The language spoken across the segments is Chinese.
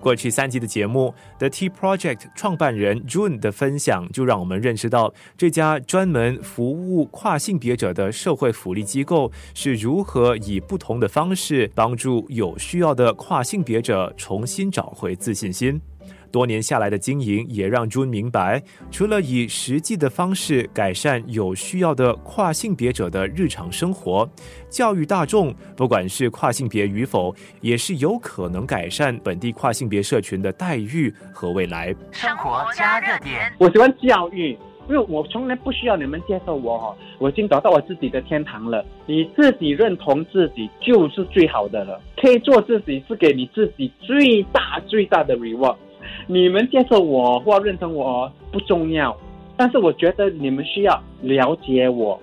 过去三集的节目，The Tea Project 创办人 June 的分享，就让我们认识到这家专门服务跨性别者的社会福利机构是如何以不同的方式帮助有需要的跨性别者重新找回自信心。多年下来的经营，也让 June 明白，除了以实际的方式改善有需要的跨性别者的日常生活，教育大众，不管是跨性别与否，也是有可能改善本地跨性别社群的待遇和未来。生活加热点，我喜欢教育，因为我从来不需要你们接受我哈，我已经找到我自己的天堂了。你自己认同自己就是最好的了，可以做自己是给你自己最大最大的 reward。你们接受我或认同我不重要，但是我觉得你们需要了解我，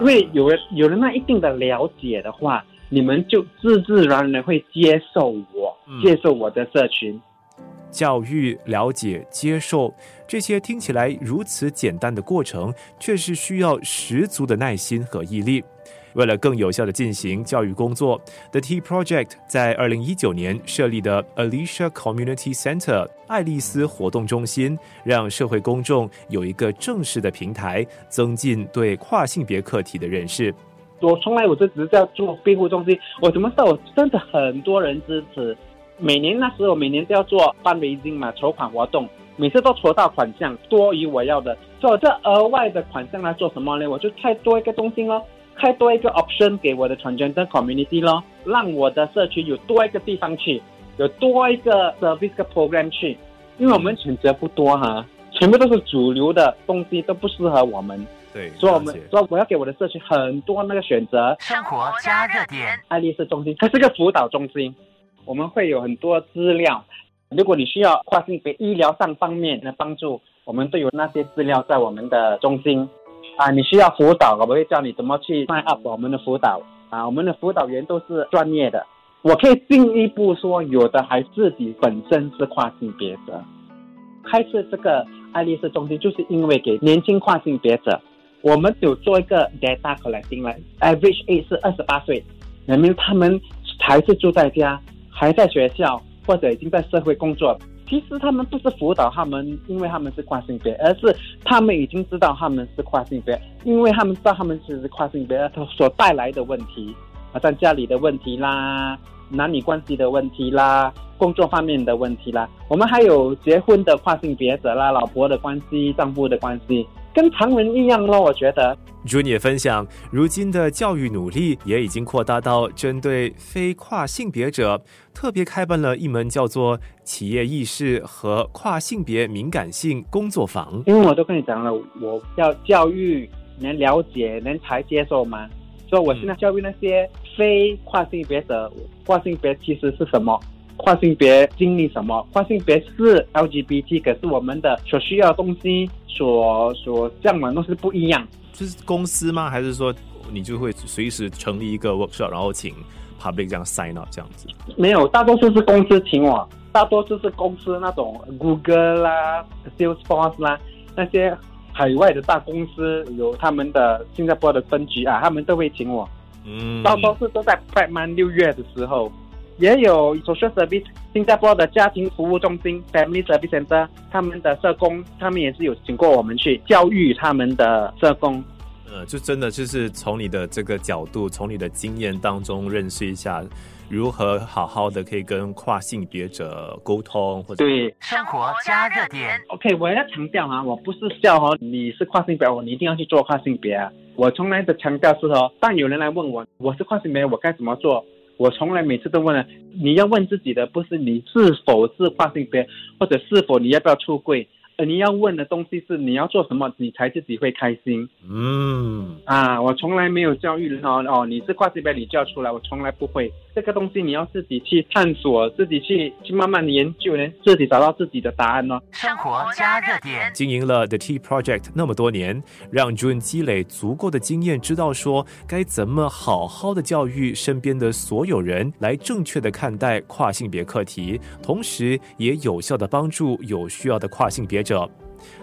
因为有了有了那一定的了解的话，你们就自自然然会接受我，接受我的社群。教育、了解、接受，这些听起来如此简单的过程，却是需要十足的耐心和毅力。为了更有效的进行教育工作，The Tea Project 在二零一九年设立的 Alicia Community Center 爱丽丝活动中心，让社会公众有一个正式的平台，增进对跨性别课题的认识。我从来我就只是在做庇护中心，我怎么知道？我真的很多人支持。每年那时候每年都要做办围巾嘛，筹款活动，每次都筹到款项多于我要的，所以我这额外的款项来做什么呢？我就开多一个中心咯。开多一个 option 给我的 transgender community 咯，让我的社区有多一个地方去，有多一个 service program 去，因为我们选择不多哈，全部都是主流的东西都不适合我们，对，所以我们所以我要给我的社区很多那个选择。生活加热点，爱丽丝中心，它是个辅导中心，我们会有很多资料，如果你需要跨性别医疗上方面的帮助，我们都有那些资料在我们的中心。啊，你需要辅导，我会教你怎么去 sign up 我们的辅导。啊，我们的辅导员都是专业的。我可以进一步说，有的还自己本身是跨性别者。开设这个爱丽丝中心，就是因为给年轻跨性别者，我们有做一个 data collecting 来，average age 是二十八岁，人们他们还是住在家，还在学校，或者已经在社会工作。其实他们不是辅导他们，因为他们是跨性别，而是他们已经知道他们是跨性别，因为他们知道他们是跨性别所带来的问题，好像家里的问题啦，男女关系的问题啦，工作方面的问题啦，我们还有结婚的跨性别者啦，老婆的关系、丈夫的关系。跟常人一样咯，我觉得。June 也分享，如今的教育努力也已经扩大到针对非跨性别者，特别开办了一门叫做企业意识和跨性别敏感性工作坊。因为我都跟你讲了，我要教育能了解，能才接受吗？所以我现在教育那些非跨性别者，跨性别其实是什么？跨性别经历什么？跨性别是 LGBT，可是我们的所需要的东西。所所向往的东西不一样，就是公司吗？还是说你就会随时成立一个 workshop，然后请 public 这样 sign up 这样子？没有，大多数是公司请我，大多数是公司那种 Google 啦、Salesforce 啦那些海外的大公司，有他们的新加坡的分局啊，他们都会请我。嗯，大多数都在 Prime Man 六月的时候。也有 social service 新加坡的家庭服务中心 Family Service Center，他们的社工，他们也是有请过我们去教育他们的社工。呃，就真的就是从你的这个角度，从你的经验当中认识一下，如何好好的可以跟跨性别者沟通，或者对生活加热点。OK，我要强调啊，我不是笑哈，你是跨性别，我你一定要去做跨性别啊。我从来的强调是说，当有人来问我，我是跨性别，我该怎么做？我从来每次都问了，你要问自己的不是你是否是跨性别，或者是否你要不要出柜。呃，你要问的东西是你要做什么，你才自己会开心。嗯，啊，我从来没有教育人哦哦，你是跨性别，你就要出来，我从来不会。这个东西你要自己去探索，自己去去慢慢研究，呢，自己找到自己的答案哦。生活加热点，经营了 The Tea Project 那么多年，让 June 积累足够的经验，知道说该怎么好好的教育身边的所有人，来正确的看待跨性别课题，同时也有效的帮助有需要的跨性别。者，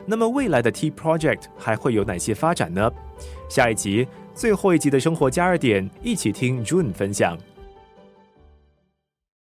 那么未来的 T Project 还会有哪些发展呢？下一集最后一集的生活加热点，一起听 June 分享。